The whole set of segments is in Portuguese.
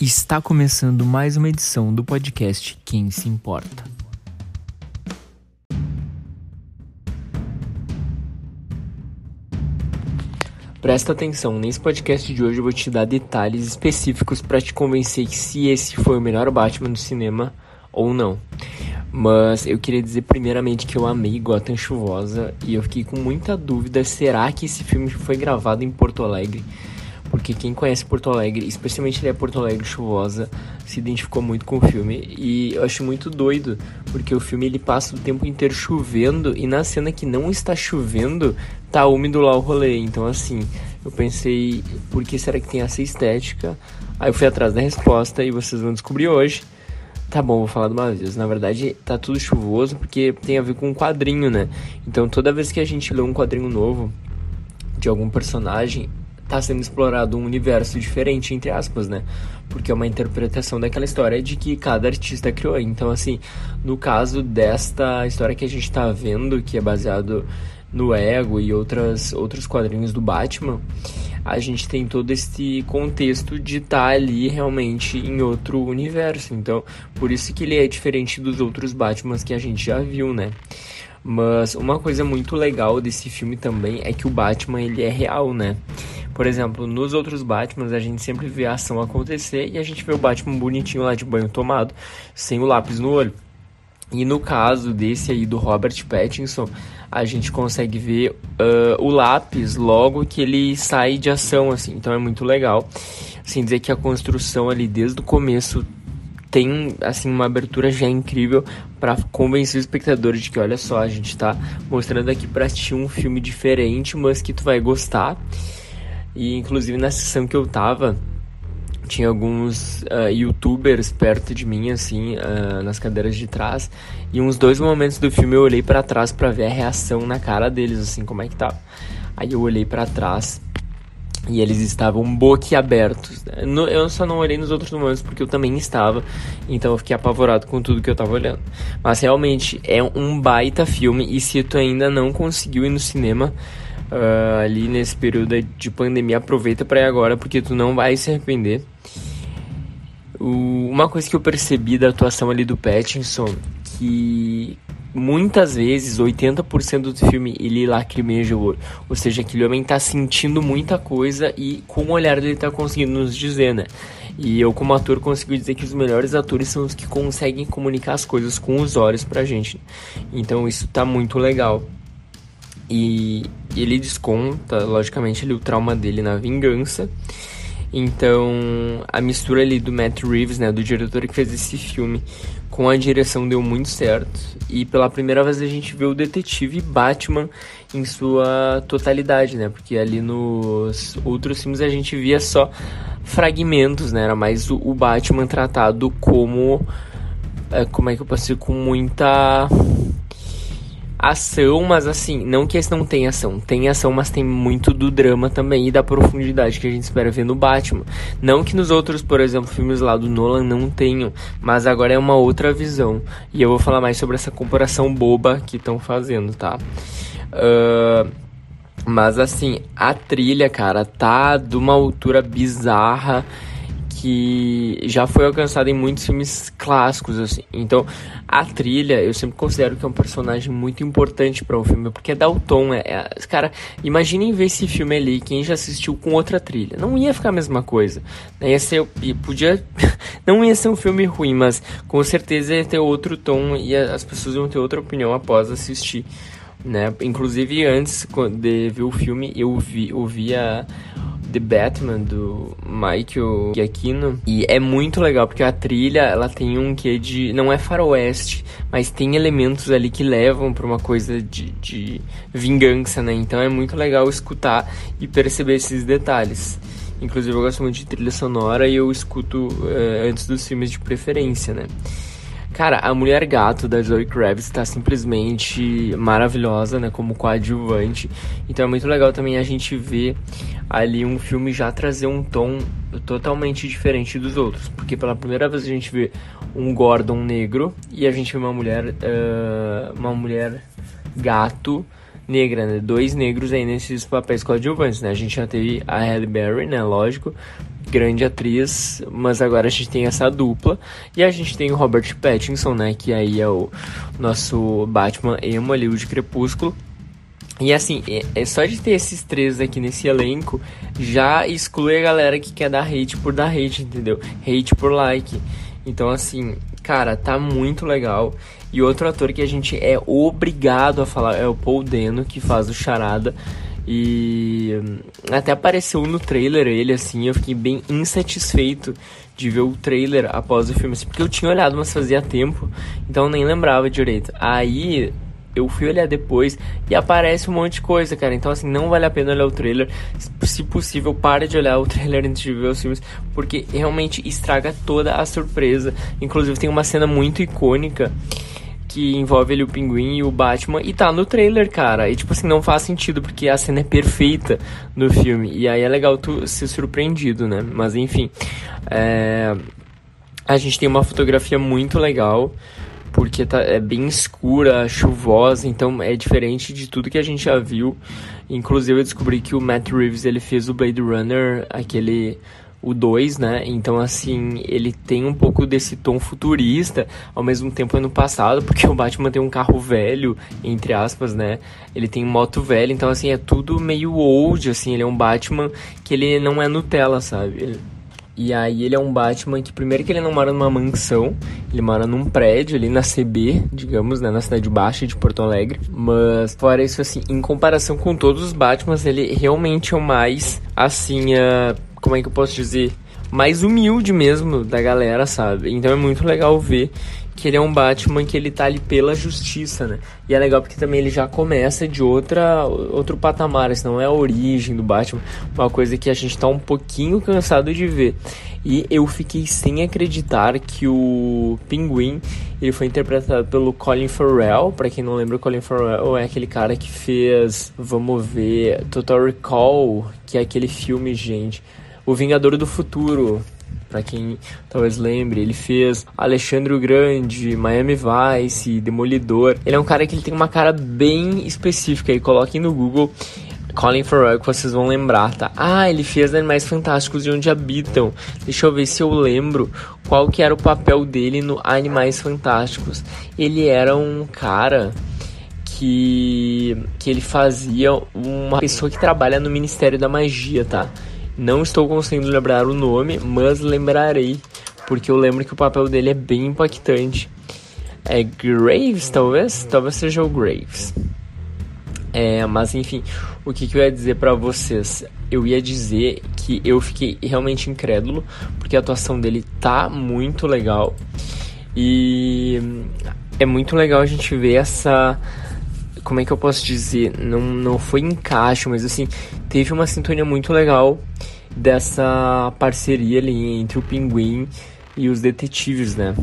Está começando mais uma edição do podcast Quem se importa. Presta atenção, nesse podcast de hoje eu vou te dar detalhes específicos para te convencer se esse foi o melhor Batman do cinema ou não. Mas eu queria dizer primeiramente que eu amei Gotham Chuvosa e eu fiquei com muita dúvida, será que esse filme foi gravado em Porto Alegre? Porque quem conhece Porto Alegre, especialmente ele é Porto Alegre chuvosa, se identificou muito com o filme e eu acho muito doido, porque o filme ele passa o tempo inteiro chovendo e na cena que não está chovendo, tá úmido lá o rolê. Então assim, eu pensei, por que será que tem essa estética? Aí eu fui atrás da resposta e vocês vão descobrir hoje. Tá bom, vou falar de uma vez. Na verdade, tá tudo chuvoso porque tem a ver com um quadrinho, né? Então, toda vez que a gente lê um quadrinho novo de algum personagem, está sendo explorado um universo diferente, entre aspas, né? Porque é uma interpretação daquela história de que cada artista criou. Então, assim, no caso desta história que a gente está vendo, que é baseado no Ego e outras, outros quadrinhos do Batman, a gente tem todo esse contexto de estar tá ali realmente em outro universo. Então, por isso que ele é diferente dos outros Batmans que a gente já viu, né? Mas uma coisa muito legal desse filme também é que o Batman ele é real, né? Por exemplo, nos outros Batmans a gente sempre vê a ação acontecer e a gente vê o Batman bonitinho lá de banho tomado, sem o lápis no olho. E no caso desse aí do Robert Pattinson, a gente consegue ver uh, o lápis logo que ele sai de ação, assim. Então é muito legal. Assim, dizer que a construção ali desde o começo tem assim uma abertura já incrível para convencer o espectador de que olha só, a gente está mostrando aqui para assistir um filme diferente, mas que tu vai gostar. E inclusive na sessão que eu tava, tinha alguns uh, youtubers perto de mim, assim, uh, nas cadeiras de trás. E uns dois momentos do filme eu olhei para trás para ver a reação na cara deles, assim, como é que tava. Aí eu olhei para trás e eles estavam boquiabertos. Eu só não olhei nos outros momentos porque eu também estava, então eu fiquei apavorado com tudo que eu estava olhando. Mas realmente é um baita filme e se tu ainda não conseguiu ir no cinema uh, ali nesse período de pandemia, aproveita para ir agora porque tu não vai se arrepender. uma coisa que eu percebi da atuação ali do Pattinson que muitas vezes, 80% do filme, ele lacrimeja o olho. Ou seja, aquele homem tá sentindo muita coisa e com o olhar ele tá conseguindo nos dizer, né? E eu, como ator, consigo dizer que os melhores atores são os que conseguem comunicar as coisas com os olhos pra gente. Então isso tá muito legal. E ele desconta, logicamente, ali, o trauma dele na vingança. Então, a mistura ali do Matt Reeves, né, do diretor que fez esse filme, com a direção deu muito certo. E pela primeira vez a gente vê o detetive Batman em sua totalidade, né? Porque ali nos outros filmes a gente via só fragmentos, né? Era mais o, Batman tratado como. É, como é que eu dizer? Com muita ação, mas assim, não que esse não tenha ação, tem ação, mas tem muito do drama também e da profundidade que a gente espera ver no Batman. Não que nos outros, por exemplo, filmes lá do Nolan não tenham, mas agora é uma outra visão. E eu vou falar mais sobre essa comparação boba que estão fazendo, tá? Uh, mas assim, a trilha, cara, tá de uma altura bizarra que já foi alcançada em muitos filmes clássicos, assim. Então, a trilha, eu sempre considero que é um personagem muito importante para um filme, porque dá o tom. É, é, cara, imaginem ver esse filme ali, quem já assistiu com outra trilha. Não ia ficar a mesma coisa. Né? Ia ser, podia, não ia ser um filme ruim, mas com certeza ia ter outro tom e as pessoas iam ter outra opinião após assistir. Né? Inclusive, antes de ver o filme, eu vi, ouvia The Batman do Michael Giacchino e é muito legal porque a trilha ela tem um que de não é faroeste, mas tem elementos ali que levam para uma coisa de, de vingança, né? Então é muito legal escutar e perceber esses detalhes. Inclusive eu gosto muito de trilha sonora e eu escuto uh, antes dos filmes de preferência, né? Cara, a Mulher Gato da Zoe Kravitz está simplesmente maravilhosa, né, como coadjuvante. Então é muito legal também a gente ver ali um filme já trazer um tom totalmente diferente dos outros, porque pela primeira vez a gente vê um Gordon negro e a gente vê uma mulher, uh, uma mulher gato negra, né? Dois negros aí nesses papéis coadjuvantes, né? A gente já teve a Halle Berry, né? Lógico, grande atriz, mas agora a gente tem essa dupla. E a gente tem o Robert Pattinson, né? Que aí é o nosso Batman emo ali, o de Crepúsculo. E assim, é, é, só de ter esses três aqui nesse elenco, já exclui a galera que quer dar hate por dar hate, entendeu? Hate por like. Então, assim, cara, tá muito legal. E outro ator que a gente é obrigado a falar é o Paul Dano, que faz o Charada. E hum, até apareceu no trailer ele, assim, eu fiquei bem insatisfeito de ver o trailer após o filme, assim, porque eu tinha olhado, mas fazia tempo, então nem lembrava direito. Aí eu fui olhar depois e aparece um monte de coisa, cara. Então, assim, não vale a pena olhar o trailer. Se possível, para de olhar o trailer antes de ver os filmes, porque realmente estraga toda a surpresa. Inclusive, tem uma cena muito icônica que envolve ali o pinguim e o Batman e tá no trailer, cara. E tipo assim, não faz sentido porque a cena é perfeita no filme. E aí é legal tu ser surpreendido, né? Mas enfim, é... a gente tem uma fotografia muito legal porque tá, é bem escura, chuvosa, então é diferente de tudo que a gente já viu. Inclusive eu descobri que o Matt Reeves ele fez o Blade Runner, aquele o 2, né? Então, assim, ele tem um pouco desse tom futurista, ao mesmo tempo ano passado, porque o Batman tem um carro velho, entre aspas, né? Ele tem moto velha, então, assim, é tudo meio old, assim, ele é um Batman que ele não é Nutella, sabe? E aí ele é um Batman que primeiro que ele não mora numa mansão, ele mora num prédio ali na CB, digamos, né, na cidade baixa de Porto Alegre. Mas fora isso assim, em comparação com todos os Batmans, ele realmente é o mais assim, uh, como é que eu posso dizer? Mais humilde mesmo da galera, sabe? Então é muito legal ver que ele é um Batman que ele tá ali pela justiça, né? E é legal porque também ele já começa de outra outro patamar, isso não é a origem do Batman, uma coisa que a gente tá um pouquinho cansado de ver. E eu fiquei sem acreditar que o Pinguim ele foi interpretado pelo Colin Farrell. Para quem não lembra, o Colin Farrell é aquele cara que fez, vamos ver, Total Recall, que é aquele filme, gente, O Vingador do Futuro para quem talvez lembre, ele fez Alexandre o Grande, Miami Vice, Demolidor. Ele é um cara que ele tem uma cara bem específica e coloquem no Google Colin Farrell que vocês vão lembrar, tá? Ah, ele fez Animais Fantásticos e Onde Habitam. Deixa eu ver se eu lembro qual que era o papel dele no Animais Fantásticos. Ele era um cara que que ele fazia uma pessoa que trabalha no Ministério da Magia, tá? Não estou conseguindo lembrar o nome, mas lembrarei, porque eu lembro que o papel dele é bem impactante. É Graves, talvez? Talvez seja o Graves. É, mas enfim, o que, que eu ia dizer para vocês? Eu ia dizer que eu fiquei realmente incrédulo, porque a atuação dele tá muito legal. E é muito legal a gente ver essa como é que eu posso dizer? Não, não foi encaixe, mas assim, teve uma sintonia muito legal dessa parceria ali entre o Pinguim e os detetives, né?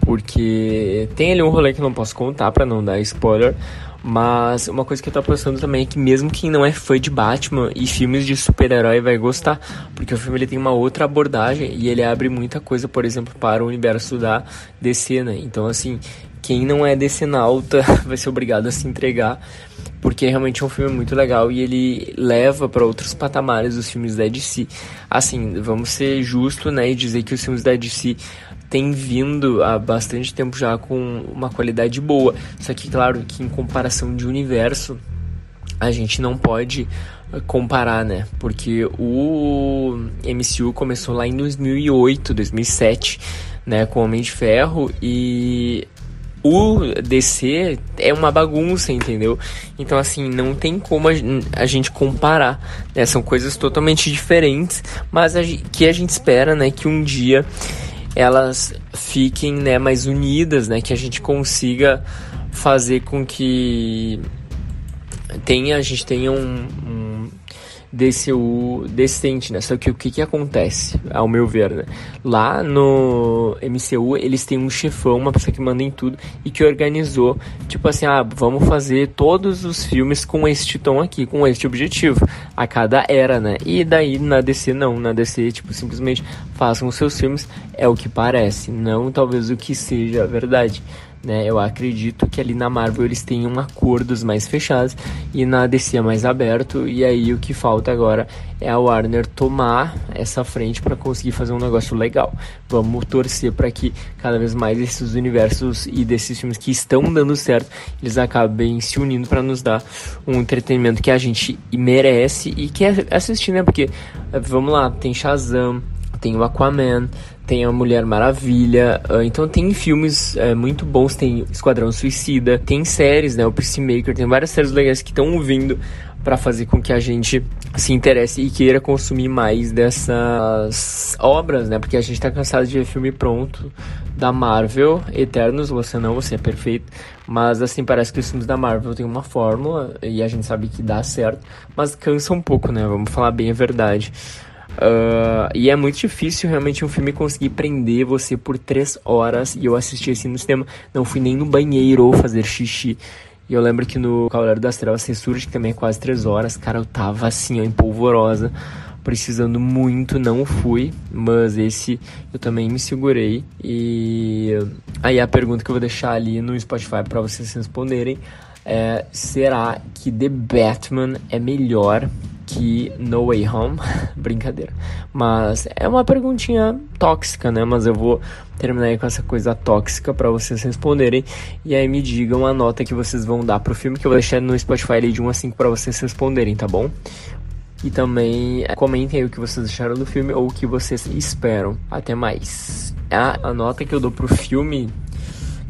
Porque tem ali um rolê que eu não posso contar para não dar spoiler, mas uma coisa que eu tô pensando também é que mesmo quem não é fã de Batman e filmes de super-herói vai gostar, porque o filme ele tem uma outra abordagem e ele abre muita coisa, por exemplo, para o universo da DC, né? Então assim, quem não é decenalta vai ser obrigado a se entregar, porque realmente é um filme muito legal e ele leva para outros patamares os filmes da DC. Assim, vamos ser justo, né, e dizer que os filmes da DC têm vindo há bastante tempo já com uma qualidade boa. Só que claro que em comparação de universo, a gente não pode comparar, né? Porque o MCU começou lá em 2008, 2007, né, com Homem de Ferro e o DC é uma bagunça, entendeu? Então, assim, não tem como a, gente comparar, né? São coisas totalmente diferentes, mas a, que a gente espera, né, que um dia elas fiquem, né, mais unidas, né, que a gente consiga fazer com que tenha, a gente tenha um, um DCU decente, né? Só que o que que acontece, ao meu ver, né? Lá no MCU, eles têm um chefão, uma pessoa que manda em tudo e que organizou, tipo assim, ah, vamos fazer todos os filmes com este tom aqui, com este objetivo, a cada era, né? E daí na DC não, na DC, tipo, simplesmente façam os seus filmes, é o que parece, não talvez o que seja verdade né? Eu acredito que ali na Marvel eles tenham acordos mais fechados e na DC é mais aberto. E aí o que falta agora é a Warner tomar essa frente para conseguir fazer um negócio legal. Vamos torcer para que cada vez mais esses universos e desses filmes que estão dando certo, eles acabem se unindo para nos dar um entretenimento que a gente merece e quer assistir, né? Porque vamos lá, tem Shazam, tem o Aquaman, tem a Mulher Maravilha, uh, então tem filmes uh, muito bons, tem Esquadrão Suicida, tem séries, né, o Peacemaker, tem várias séries legais que estão vindo para fazer com que a gente se interesse e queira consumir mais dessas obras, né? Porque a gente tá cansado de ver filme pronto da Marvel, Eternos, você não, você é perfeito. Mas assim, parece que os filmes da Marvel têm uma fórmula e a gente sabe que dá certo, mas cansa um pouco, né? Vamos falar bem a verdade. Uh, e é muito difícil realmente um filme conseguir prender você por três horas. E eu assisti assim no cinema, não fui nem no banheiro fazer xixi. E eu lembro que no Cavaleiro das Trevas Ressurge, que também é quase três horas, cara, eu tava assim, ó, empolvorosa, precisando muito, não fui, mas esse eu também me segurei. E aí a pergunta que eu vou deixar ali no Spotify para vocês responderem é: será que The Batman é melhor que No Way Home, brincadeira. Mas é uma perguntinha tóxica, né? Mas eu vou terminar aí com essa coisa tóxica para vocês responderem e aí me digam a nota que vocês vão dar pro filme que eu vou deixar no Spotify ali de 1 a 5 para vocês responderem, tá bom? E também é, comentem aí o que vocês acharam do filme ou o que vocês esperam. Até mais. A, a nota que eu dou pro filme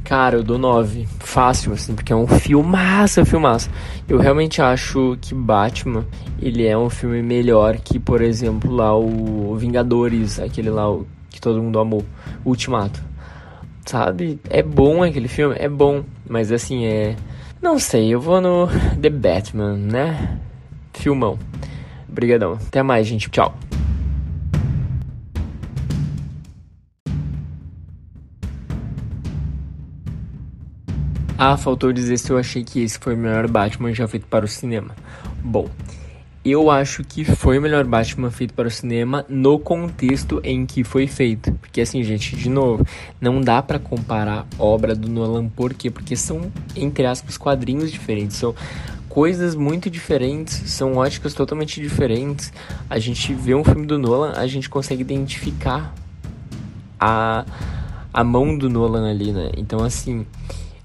Cara, eu dou 9. Fácil, assim, porque é um filmaço, filmaço. Eu realmente acho que Batman, ele é um filme melhor que, por exemplo, lá o Vingadores, aquele lá que todo mundo amou, Ultimato. Sabe? É bom aquele filme, é bom, mas assim, é... Não sei, eu vou no The Batman, né? Filmão. Obrigadão. Até mais, gente. Tchau. Ah, faltou dizer se eu achei que esse foi o melhor Batman já feito para o cinema. Bom, eu acho que foi o melhor Batman feito para o cinema no contexto em que foi feito. Porque assim, gente, de novo, não dá para comparar obra do Nolan por quê? Porque são entre aspas quadrinhos diferentes, são coisas muito diferentes, são óticas totalmente diferentes. A gente vê um filme do Nolan, a gente consegue identificar a a mão do Nolan ali, né? Então assim,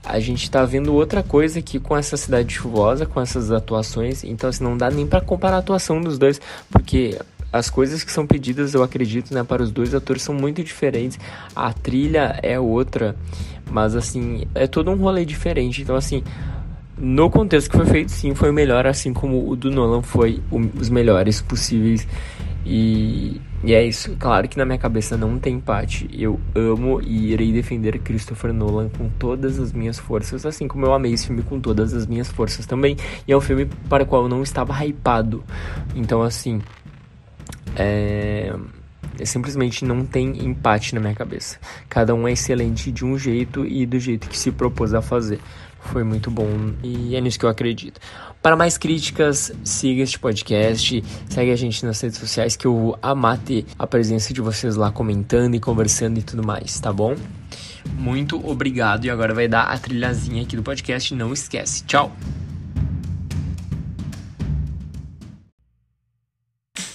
a gente está vendo outra coisa aqui com essa cidade chuvosa, com essas atuações. Então, assim, não dá nem para comparar a atuação dos dois, porque as coisas que são pedidas, eu acredito, né, para os dois atores são muito diferentes. A trilha é outra, mas assim, é todo um rolê diferente. Então, assim, no contexto que foi feito, sim, foi o melhor, assim como o do Nolan foi o, os melhores possíveis. E, e é isso. Claro que na minha cabeça não tem empate. Eu amo e irei defender Christopher Nolan com todas as minhas forças, assim como eu amei esse filme com todas as minhas forças também. E é um filme para o qual eu não estava hypado. Então, assim. É. Simplesmente não tem empate na minha cabeça. Cada um é excelente de um jeito e do jeito que se propôs a fazer. Foi muito bom e é nisso que eu acredito. Para mais críticas, siga este podcast, segue a gente nas redes sociais que eu vou amar ter a presença de vocês lá comentando e conversando e tudo mais, tá bom? Muito obrigado e agora vai dar a trilhazinha aqui do podcast, não esquece. Tchau!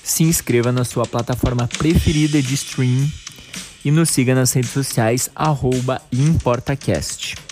Se inscreva na sua plataforma preferida de stream e nos siga nas redes sociais, ImportaCast.